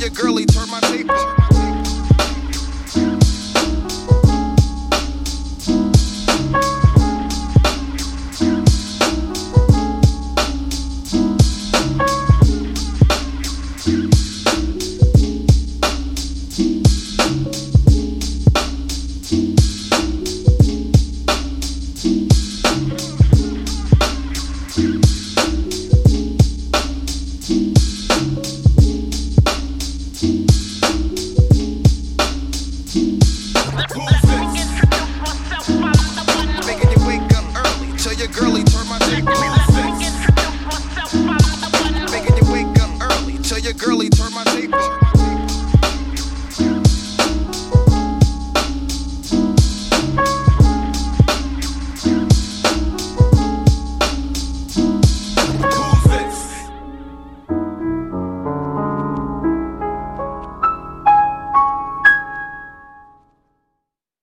your girlie turn my tape. Thank your girl, he turned my dick on.